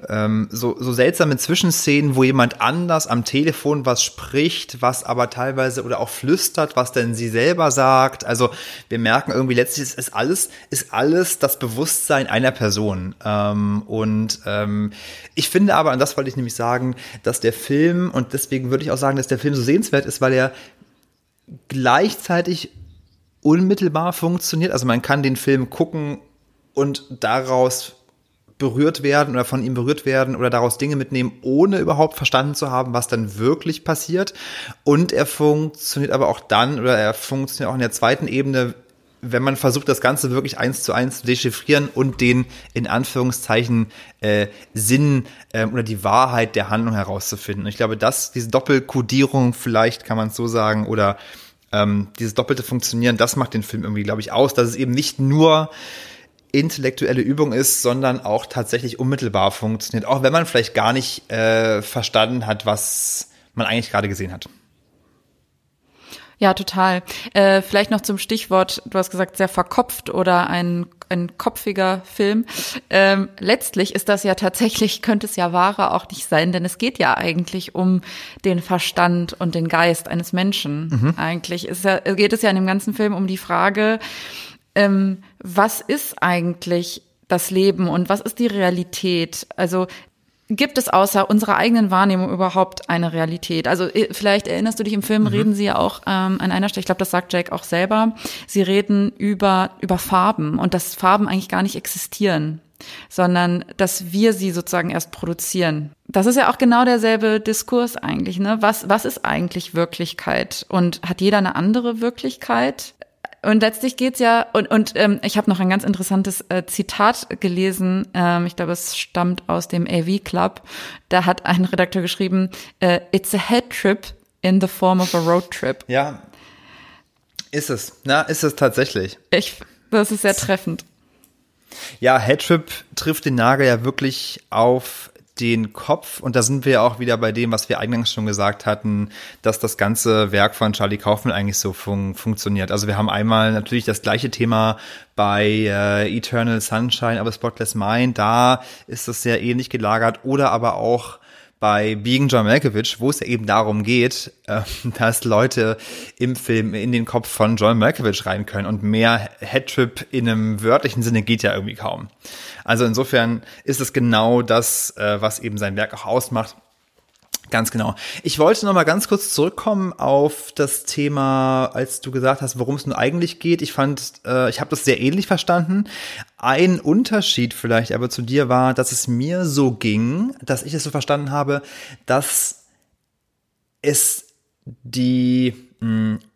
ähm, so, so seltsame Zwischenszenen, wo jemand anders am Telefon was spricht, was aber teilweise oder auch flüstert, was denn sie selber sagt. Also wir merken irgendwie letztlich ist, ist alles ist alles das Bewusstsein einer Person. Ähm, und ähm, ich finde aber, und das wollte ich nämlich sagen, dass der Film und deswegen würde ich auch sagen, dass der Film so sehenswert ist, weil er gleichzeitig unmittelbar funktioniert. Also man kann den Film gucken und daraus berührt werden oder von ihm berührt werden oder daraus Dinge mitnehmen, ohne überhaupt verstanden zu haben, was dann wirklich passiert. Und er funktioniert aber auch dann oder er funktioniert auch in der zweiten Ebene, wenn man versucht, das Ganze wirklich eins zu eins zu dechiffrieren und den in Anführungszeichen äh, Sinn äh, oder die Wahrheit der Handlung herauszufinden. Und ich glaube, dass diese Doppelkodierung vielleicht kann man es so sagen oder ähm, dieses doppelte Funktionieren, das macht den Film irgendwie, glaube ich, aus, dass es eben nicht nur intellektuelle Übung ist, sondern auch tatsächlich unmittelbar funktioniert, auch wenn man vielleicht gar nicht äh, verstanden hat, was man eigentlich gerade gesehen hat. Ja, total. Äh, vielleicht noch zum Stichwort, du hast gesagt, sehr verkopft oder ein, ein kopfiger Film. Ähm, letztlich ist das ja tatsächlich, könnte es ja wahrer auch nicht sein, denn es geht ja eigentlich um den Verstand und den Geist eines Menschen. Mhm. Eigentlich ist ja, geht es ja in dem ganzen Film um die Frage, ähm, was ist eigentlich das Leben und was ist die Realität? Also Gibt es außer unserer eigenen Wahrnehmung überhaupt eine Realität? Also äh, vielleicht erinnerst du dich, im Film mhm. reden sie ja auch ähm, an einer Stelle, ich glaube, das sagt Jake auch selber, sie reden über, über Farben und dass Farben eigentlich gar nicht existieren, sondern dass wir sie sozusagen erst produzieren. Das ist ja auch genau derselbe Diskurs eigentlich. Ne? Was, was ist eigentlich Wirklichkeit? Und hat jeder eine andere Wirklichkeit? Und letztlich geht's ja, und, und ähm, ich habe noch ein ganz interessantes äh, Zitat gelesen, ähm, ich glaube, es stammt aus dem AV Club. Da hat ein Redakteur geschrieben, äh, It's a head trip in the form of a road trip. Ja, ist es. Na, ist es tatsächlich. Ich, das ist sehr treffend. Ja, Headtrip trifft den Nagel ja wirklich auf den Kopf, und da sind wir auch wieder bei dem, was wir eingangs schon gesagt hatten, dass das ganze Werk von Charlie Kaufman eigentlich so fun funktioniert. Also wir haben einmal natürlich das gleiche Thema bei äh, Eternal Sunshine, aber Spotless Mind, da ist das sehr ähnlich gelagert, oder aber auch bei Being John Malkovich, wo es ja eben darum geht, äh, dass Leute im Film in den Kopf von John Malkovich rein können und mehr Headtrip in einem wörtlichen Sinne geht ja irgendwie kaum. Also insofern ist es genau das, äh, was eben sein Werk auch ausmacht. Ganz genau. Ich wollte noch mal ganz kurz zurückkommen auf das Thema, als du gesagt hast, worum es nun eigentlich geht. Ich fand, äh, ich habe das sehr ähnlich verstanden. Ein Unterschied vielleicht aber zu dir war, dass es mir so ging, dass ich es so verstanden habe, dass es die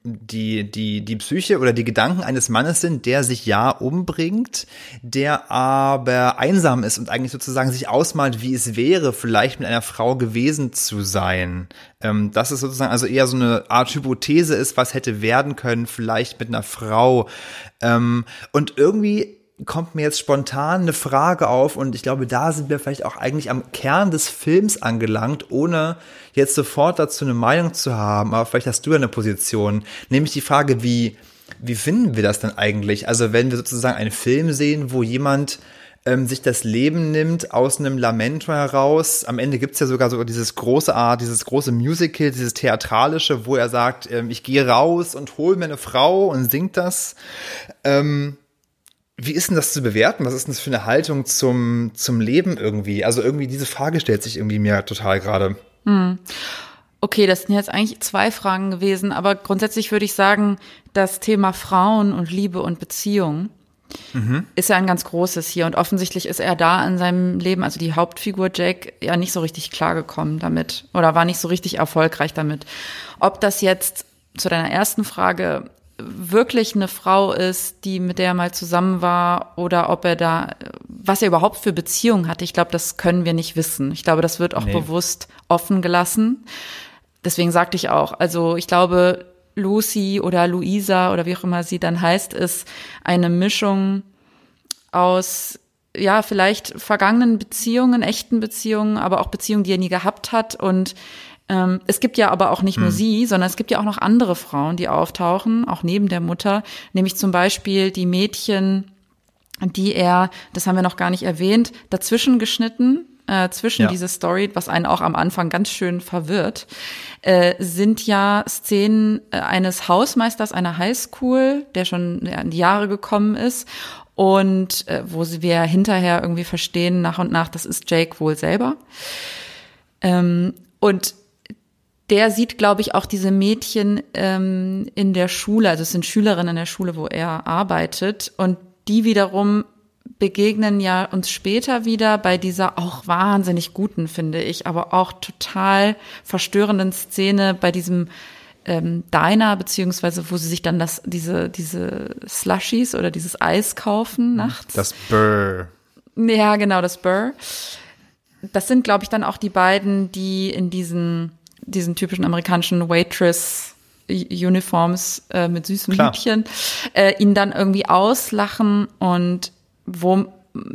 die, die, die Psyche oder die Gedanken eines Mannes sind, der sich ja umbringt, der aber einsam ist und eigentlich sozusagen sich ausmalt, wie es wäre, vielleicht mit einer Frau gewesen zu sein. Ähm, das ist sozusagen also eher so eine Art Hypothese ist, was hätte werden können, vielleicht mit einer Frau. Ähm, und irgendwie kommt mir jetzt spontan eine Frage auf und ich glaube, da sind wir vielleicht auch eigentlich am Kern des Films angelangt, ohne jetzt sofort dazu eine Meinung zu haben, aber vielleicht hast du eine Position, nämlich die Frage, wie, wie finden wir das denn eigentlich? Also wenn wir sozusagen einen Film sehen, wo jemand ähm, sich das Leben nimmt aus einem Lamento heraus. Am Ende gibt's ja sogar so dieses große Art, dieses große Musical, dieses Theatralische, wo er sagt, ähm, ich gehe raus und hole mir eine Frau und singt das. Ähm, wie ist denn das zu bewerten? Was ist denn das für eine Haltung zum, zum Leben irgendwie? Also irgendwie diese Frage stellt sich irgendwie mir total gerade. Hm. Okay, das sind jetzt eigentlich zwei Fragen gewesen, aber grundsätzlich würde ich sagen, das Thema Frauen und Liebe und Beziehung mhm. ist ja ein ganz großes hier und offensichtlich ist er da in seinem Leben, also die Hauptfigur Jack, ja nicht so richtig klargekommen damit oder war nicht so richtig erfolgreich damit. Ob das jetzt zu deiner ersten Frage wirklich eine Frau ist, die mit der er mal zusammen war oder ob er da, was er überhaupt für Beziehungen hatte. Ich glaube, das können wir nicht wissen. Ich glaube, das wird auch nee. bewusst offen gelassen. Deswegen sagte ich auch, also ich glaube, Lucy oder Luisa oder wie auch immer sie dann heißt, ist eine Mischung aus ja, vielleicht vergangenen Beziehungen, echten Beziehungen, aber auch Beziehungen, die er nie gehabt hat und ähm, es gibt ja aber auch nicht nur hm. sie, sondern es gibt ja auch noch andere Frauen, die auftauchen, auch neben der Mutter, nämlich zum Beispiel die Mädchen, die er, das haben wir noch gar nicht erwähnt, dazwischen geschnitten, äh, zwischen ja. diese Story, was einen auch am Anfang ganz schön verwirrt, äh, sind ja Szenen äh, eines Hausmeisters einer Highschool, der schon in die Jahre gekommen ist und äh, wo wir hinterher irgendwie verstehen nach und nach, das ist Jake wohl selber. Ähm, und der sieht, glaube ich, auch diese Mädchen ähm, in der Schule, also es sind Schülerinnen in der Schule, wo er arbeitet. Und die wiederum begegnen ja uns später wieder bei dieser auch wahnsinnig guten, finde ich, aber auch total verstörenden Szene bei diesem ähm, Diner, beziehungsweise wo sie sich dann das, diese, diese Slushies oder dieses Eis kaufen nachts. Das Burr. Ja, genau, das Burr. Das sind, glaube ich, dann auch die beiden, die in diesen diesen typischen amerikanischen Waitress Uniforms äh, mit süßen Klar. Liebchen, äh, ihn dann irgendwie auslachen und wo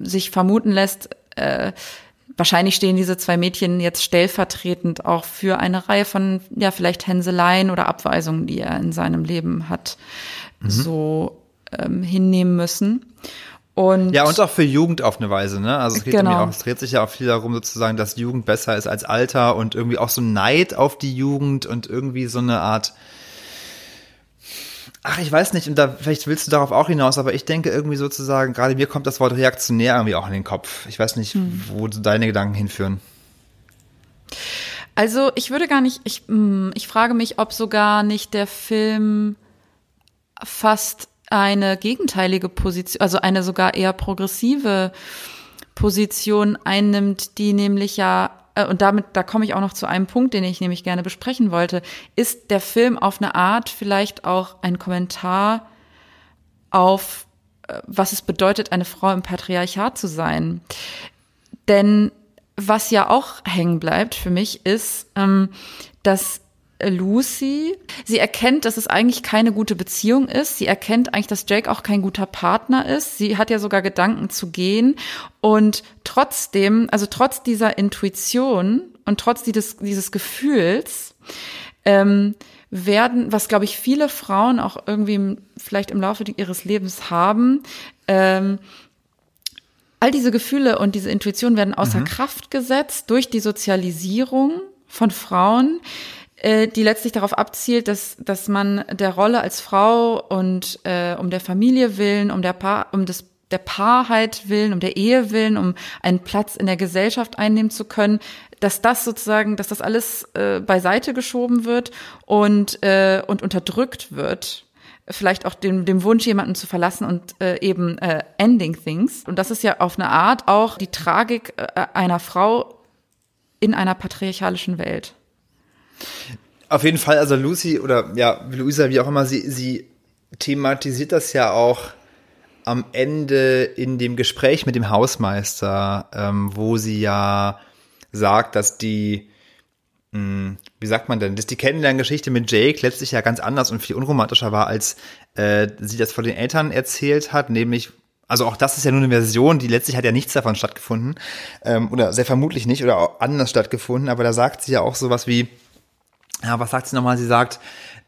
sich vermuten lässt, äh, wahrscheinlich stehen diese zwei Mädchen jetzt stellvertretend auch für eine Reihe von, ja, vielleicht Hänseleien oder Abweisungen, die er in seinem Leben hat, Mhm. so ähm, hinnehmen müssen. Und Ja, und auch für Jugend auf eine Weise, ne? Also es geht Genau. auch, es dreht sich ja auch viel darum, sozusagen, dass Jugend besser ist als Alter und irgendwie auch so Neid auf die Jugend und irgendwie so eine Art. Ach, ich weiß nicht, und da vielleicht willst du darauf auch hinaus, aber ich denke irgendwie sozusagen, gerade mir kommt das Wort reaktionär irgendwie auch in den Kopf. Ich weiß nicht, Hm. wo deine Gedanken hinführen. Also ich würde gar nicht, ich, mm, ich frage mich, ob sogar nicht der Film fast eine gegenteilige Position, also eine sogar eher progressive Position einnimmt, die nämlich ja, äh, und damit, da komme ich auch noch zu einem Punkt, den ich nämlich gerne besprechen wollte, ist der Film auf eine Art vielleicht auch ein Kommentar auf, äh, was es bedeutet, eine Frau im Patriarchat zu sein. Denn was ja auch hängen bleibt für mich ist, ähm, dass Lucy, sie erkennt, dass es eigentlich keine gute Beziehung ist. Sie erkennt eigentlich, dass Jake auch kein guter Partner ist. Sie hat ja sogar Gedanken zu gehen. Und trotzdem, also trotz dieser Intuition und trotz dieses, dieses Gefühls, ähm, werden, was glaube ich viele Frauen auch irgendwie im, vielleicht im Laufe ihres Lebens haben, ähm, all diese Gefühle und diese Intuition werden außer Kraft gesetzt durch die Sozialisierung von Frauen, äh, die letztlich darauf abzielt, dass, dass man der Rolle als Frau und äh, um der Familie willen, um der Paar, um des der Paarheit willen, um der Ehe willen, um einen Platz in der Gesellschaft einnehmen zu können, dass das sozusagen, dass das alles äh, beiseite geschoben wird und, äh, und unterdrückt wird vielleicht auch dem, dem Wunsch, jemanden zu verlassen und äh, eben äh, ending things. Und das ist ja auf eine Art auch die Tragik äh, einer Frau in einer patriarchalischen Welt. Auf jeden Fall, also Lucy oder ja, Luisa, wie auch immer, sie, sie thematisiert das ja auch am Ende in dem Gespräch mit dem Hausmeister, ähm, wo sie ja sagt, dass die, mh, wie sagt man denn, dass die Kennenlerngeschichte mit Jake letztlich ja ganz anders und viel unromantischer war, als äh, sie das vor den Eltern erzählt hat, nämlich also auch das ist ja nur eine Version, die letztlich hat ja nichts davon stattgefunden ähm, oder sehr vermutlich nicht oder auch anders stattgefunden, aber da sagt sie ja auch sowas wie, ja, was sagt sie nochmal? Sie sagt,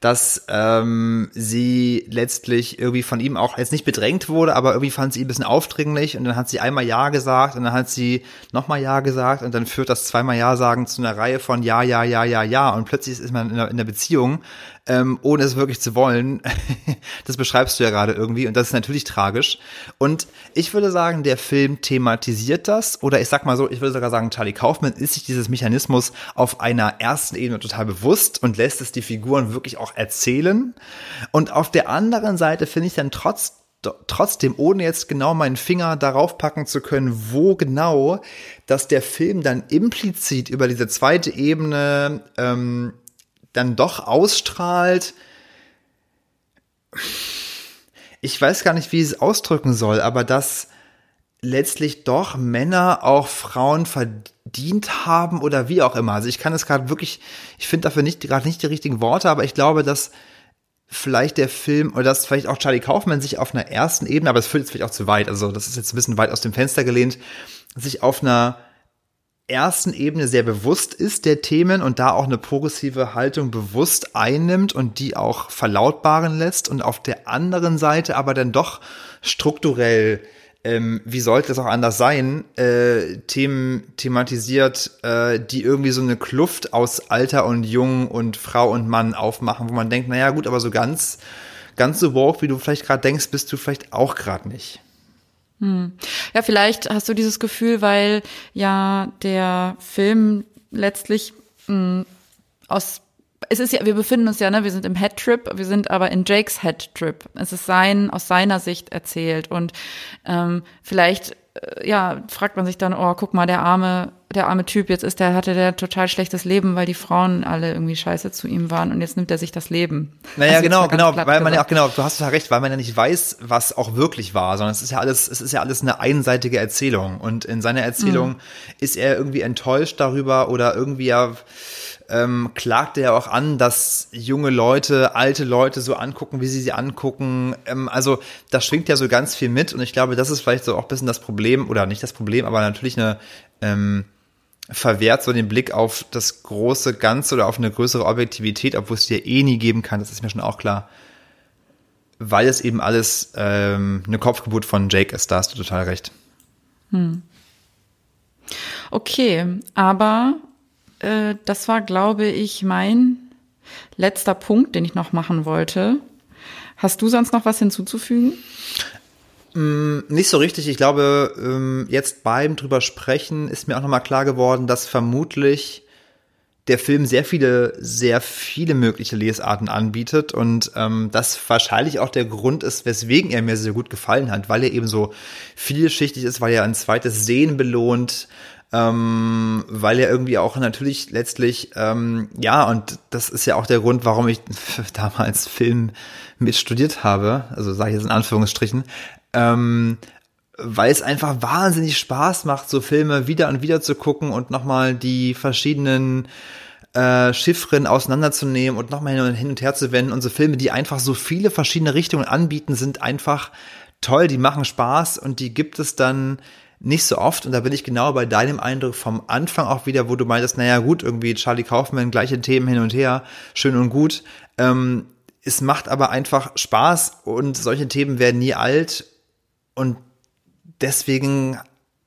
dass ähm, sie letztlich irgendwie von ihm auch jetzt nicht bedrängt wurde, aber irgendwie fand sie ihn ein bisschen aufdringlich und dann hat sie einmal Ja gesagt und dann hat sie nochmal Ja gesagt und dann führt das zweimal Ja sagen zu einer Reihe von Ja, Ja, Ja, Ja, Ja und plötzlich ist man in einer, in einer Beziehung, ähm, ohne es wirklich zu wollen. das beschreibst du ja gerade irgendwie und das ist natürlich tragisch. Und ich würde sagen, der Film thematisiert das oder ich sag mal so, ich würde sogar sagen, Charlie Kaufman ist sich dieses Mechanismus auf einer ersten Ebene total bewusst und lässt es die Figuren wirklich auch erzählen. Und auf der anderen Seite finde ich dann trotz trotzdem, ohne jetzt genau meinen Finger darauf packen zu können, wo genau, dass der Film dann implizit über diese zweite Ebene ähm, dann doch ausstrahlt. Ich weiß gar nicht, wie ich es ausdrücken soll, aber dass letztlich doch Männer auch Frauen verdient haben oder wie auch immer. Also ich kann es gerade wirklich, ich finde dafür nicht gerade nicht die richtigen Worte, aber ich glaube, dass vielleicht der Film oder dass vielleicht auch Charlie Kaufman sich auf einer ersten Ebene, aber es führt jetzt vielleicht auch zu weit, also das ist jetzt ein bisschen weit aus dem Fenster gelehnt, sich auf einer ersten Ebene sehr bewusst ist der Themen und da auch eine progressive Haltung bewusst einnimmt und die auch verlautbaren lässt und auf der anderen Seite aber dann doch strukturell ähm, wie sollte es auch anders sein, äh, Themen thematisiert, äh, die irgendwie so eine Kluft aus Alter und Jung und Frau und Mann aufmachen, wo man denkt, naja gut, aber so ganz, ganz so woke, wie du vielleicht gerade denkst, bist du vielleicht auch gerade nicht. Ja, vielleicht hast du dieses Gefühl, weil ja der Film letztlich mh, aus es ist ja, wir befinden uns ja, ne, wir sind im Headtrip, wir sind aber in Jakes Headtrip. Es ist sein, aus seiner Sicht erzählt. Und ähm, vielleicht, ja, fragt man sich dann, oh, guck mal, der arme, der arme Typ, jetzt ist der, hatte der total schlechtes Leben, weil die Frauen alle irgendwie scheiße zu ihm waren und jetzt nimmt er sich das Leben. Naja, Also genau, genau, weil man ja auch, genau, du hast ja recht, weil man ja nicht weiß, was auch wirklich war, sondern es ist ja alles, es ist ja alles eine einseitige Erzählung. Und in seiner Erzählung Mhm. ist er irgendwie enttäuscht darüber oder irgendwie ja, ähm, klagt er auch an, dass junge Leute, alte Leute so angucken, wie sie sie angucken. Ähm, also da schwingt ja so ganz viel mit und ich glaube, das ist vielleicht so auch ein bisschen das Problem, oder nicht das Problem, aber natürlich eine ähm, verwehrt so den Blick auf das große Ganze oder auf eine größere Objektivität, obwohl es dir eh nie geben kann, das ist mir schon auch klar. Weil es eben alles ähm, eine Kopfgeburt von Jake ist, da hast du total recht. Okay, aber äh, das war, glaube ich, mein letzter Punkt, den ich noch machen wollte. Hast du sonst noch was hinzuzufügen? Nicht so richtig. Ich glaube, ähm, jetzt beim drüber sprechen ist mir auch nochmal klar geworden, dass vermutlich der Film sehr viele, sehr viele mögliche Lesarten anbietet und ähm, das wahrscheinlich auch der Grund ist, weswegen er mir sehr gut gefallen hat, weil er eben so vielschichtig ist, weil er ein zweites Sehen belohnt, ähm, weil er irgendwie auch natürlich letztlich, ähm, ja, und das ist ja auch der Grund, warum ich damals Film mit studiert habe, also sage ich jetzt in Anführungsstrichen, ähm, weil es einfach wahnsinnig Spaß macht, so Filme wieder und wieder zu gucken und nochmal die verschiedenen äh, Chiffren auseinanderzunehmen und nochmal hin und her zu wenden. Und so Filme, die einfach so viele verschiedene Richtungen anbieten, sind einfach toll, die machen Spaß und die gibt es dann nicht so oft. Und da bin ich genau bei deinem Eindruck vom Anfang auch wieder, wo du meintest, naja gut, irgendwie Charlie Kaufman, gleiche Themen hin und her, schön und gut. Ähm, es macht aber einfach Spaß und solche Themen werden nie alt. Und deswegen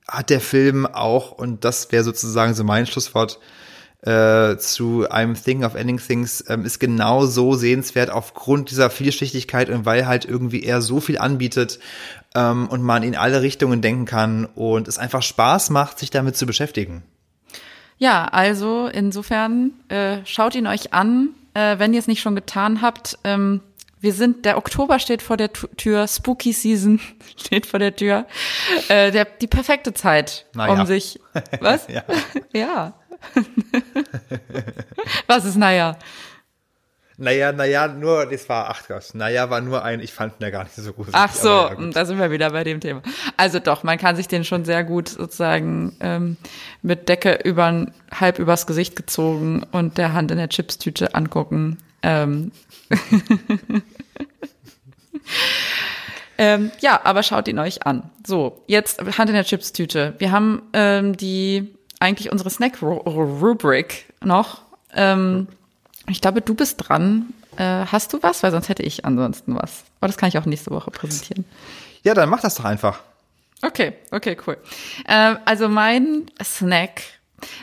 hat der Film auch, und das wäre sozusagen so mein Schlusswort äh, zu I'm Thinking of Ending Things, ähm, ist genau so sehenswert aufgrund dieser Vielschichtigkeit und weil halt irgendwie er so viel anbietet ähm, und man in alle Richtungen denken kann und es einfach Spaß macht, sich damit zu beschäftigen. Ja, also insofern äh, schaut ihn euch an, äh, wenn ihr es nicht schon getan habt. Ähm, wir sind, der Oktober steht vor der Tür, Spooky Season steht vor der Tür. Äh, der, die perfekte Zeit, Naja. um sich. Was? Ja. ja. Was ist naja? Naja, naja, nur, das war, ach Gott, naja, war nur ein, ich fand ihn ja gar nicht so gut. Ach so, ja, gut. da sind wir wieder bei dem Thema. Also doch, man kann sich den schon sehr gut sozusagen ähm, mit Decke über, halb übers Gesicht gezogen und der Hand in der Chipstüte angucken. Ähm. ähm, ja, aber schaut ihn euch an. So, jetzt Hand in der Chipstüte. Wir haben ähm, die eigentlich unsere Snack-Rubrik noch. Ähm, ich glaube, du bist dran. Äh, hast du was? Weil sonst hätte ich ansonsten was. Aber das kann ich auch nächste Woche präsentieren. Ja, dann mach das doch einfach. Okay, okay, cool. Ähm, also mein Snack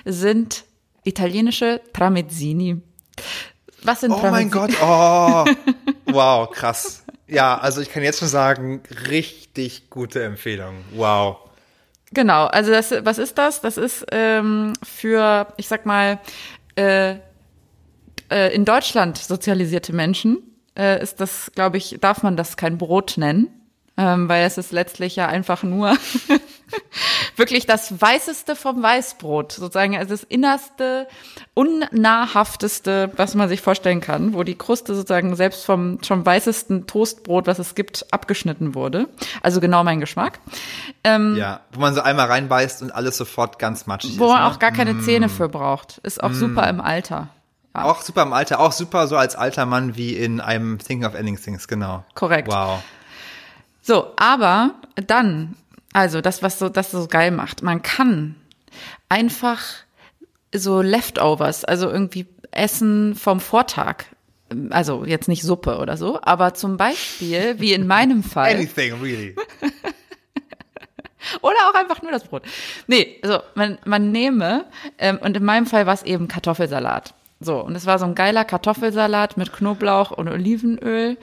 sind italienische Tramezzini. Was sind Oh mein Tramezzini? Gott, oh, wow, krass. Ja, also ich kann jetzt schon sagen, richtig gute Empfehlung. Wow. Genau, also das, was ist das? Das ist ähm, für, ich sag mal, äh, äh, in Deutschland sozialisierte Menschen äh, ist das, glaube ich, darf man das kein Brot nennen, ähm, weil es ist letztlich ja einfach nur wirklich das Weißeste vom Weißbrot, sozusagen, also das innerste, unnahrhafteste, was man sich vorstellen kann, wo die Kruste sozusagen selbst vom schon weißesten Toastbrot, was es gibt, abgeschnitten wurde. Also genau mein Geschmack. Ähm, Ja, wo man so einmal reinbeißt und alles sofort ganz matschig wo ist. man Ne? auch gar keine Zähne für braucht. Ist auch super im Alter. Auch super im Alter, auch super so als alter Mann wie in einem Thinking of Ending Things, genau. Korrekt. Wow. So, aber dann, also das, was so, das so geil macht, man kann einfach so Leftovers, also irgendwie Essen vom Vortag, also jetzt nicht Suppe oder so, aber zum Beispiel, wie in meinem Fall, Anything, really. oder auch einfach nur das Brot. Nee, also man, man nehme, ähm, und in meinem Fall war es eben Kartoffelsalat. So, und es war so ein geiler Kartoffelsalat mit Knoblauch und Olivenöl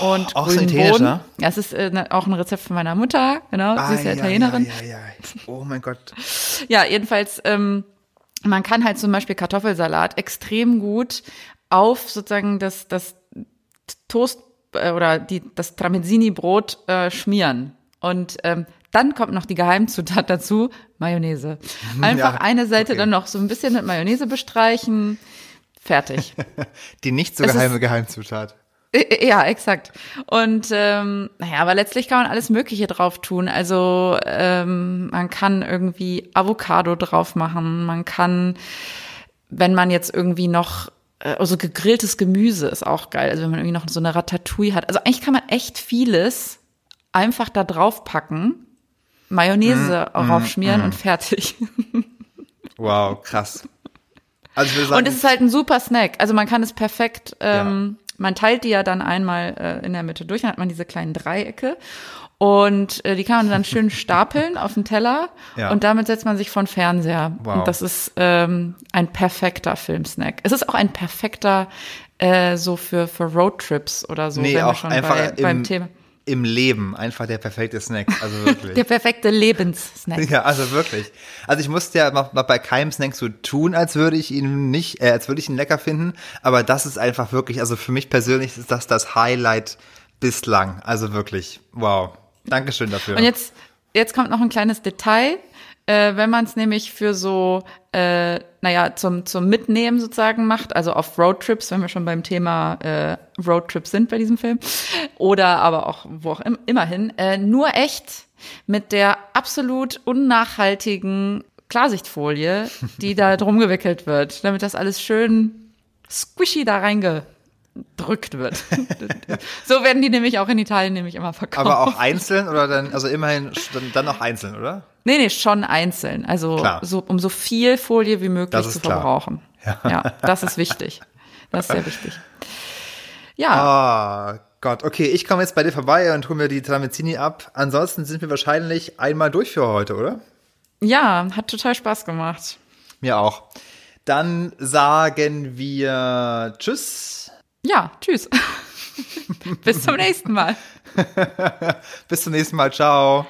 und auch so grünen italienisch, Bohnen. ne? Ja, es ist äh, ne- auch ein Rezept von meiner Mutter, genau, sie ist ja Italienerin. Ja, ja, ja. Oh mein Gott. Ja, jedenfalls, ähm, man kann halt zum Beispiel Kartoffelsalat extrem gut auf sozusagen das, das Toast äh, oder die, das Tramezzini-Brot äh, schmieren. Und ähm, dann kommt noch die Geheimzutat dazu, Mayonnaise. Einfach Ja, eine Seite okay. dann noch so ein bisschen mit Mayonnaise bestreichen. Fertig. Die nicht so Es ist- geheime Geheimzutat. Ja, exakt. Und ähm, naja, aber letztlich kann man alles Mögliche drauf tun. Also ähm, man kann irgendwie Avocado drauf machen, man kann wenn man jetzt irgendwie noch äh, also gegrilltes Gemüse ist auch geil. Also wenn man irgendwie noch so eine Ratatouille hat. Also eigentlich kann man echt vieles einfach da drauf packen, Mayonnaise Mm, raufschmieren und fertig. Wow, krass. Also würde sagen, Und es ist halt ein super Snack. Also man kann es perfekt, ähm, man teilt die ja dann einmal äh, in der Mitte durch, dann hat man diese kleinen Dreiecke. Und äh, die kann man dann schön stapeln auf den Teller Ja. und damit setzt man sich vor den Fernseher. Wow. Und das ist ähm, ein perfekter Filmsnack. Es ist auch ein perfekter äh, so für, für Roadtrips oder so, nee, wenn wir auch schon einfach bei, im, beim Thema. Im Leben einfach der perfekte Snack. Also wirklich. Der perfekte Lebenssnack. Ja, also wirklich. Also ich musste ja mal, mal bei keinem Snack so tun, als würde ich ihn nicht, äh, als würde ich ihn lecker finden. Aber das ist einfach wirklich, also für mich persönlich ist das das Highlight bislang. Also wirklich, wow. Dankeschön dafür. Und jetzt, jetzt kommt noch ein kleines Detail. Äh, wenn man es nämlich für so, äh, naja, zum, zum Mitnehmen sozusagen macht, also auf Roadtrips, wenn wir schon beim Thema äh, Roadtrips sind bei diesem Film, oder aber auch wo auch im, immerhin, äh, nur echt mit der absolut unnachhaltigen Klarsichtfolie, die da drum gewickelt wird, damit das alles schön squishy da reingedrückt wird. so werden die nämlich auch in Italien nämlich immer verkauft. aber auch einzeln oder dann, also immerhin dann, dann auch einzeln, oder? Nee, nee, schon einzeln. Also so, um so viel Folie wie möglich zu klar. verbrauchen. Ja. das ist wichtig. Das ist sehr wichtig. Ja, Ah, Gott. Okay, ich komme jetzt bei dir vorbei und hole mir die Tramezzini ab. Ansonsten sind wir wahrscheinlich einmal durch für heute, oder? ja, hat total Spaß gemacht. Mir auch. Dann sagen wir Tschüss. Ja, tschüss. Bis zum nächsten Mal. Bis zum nächsten Mal. Ciao.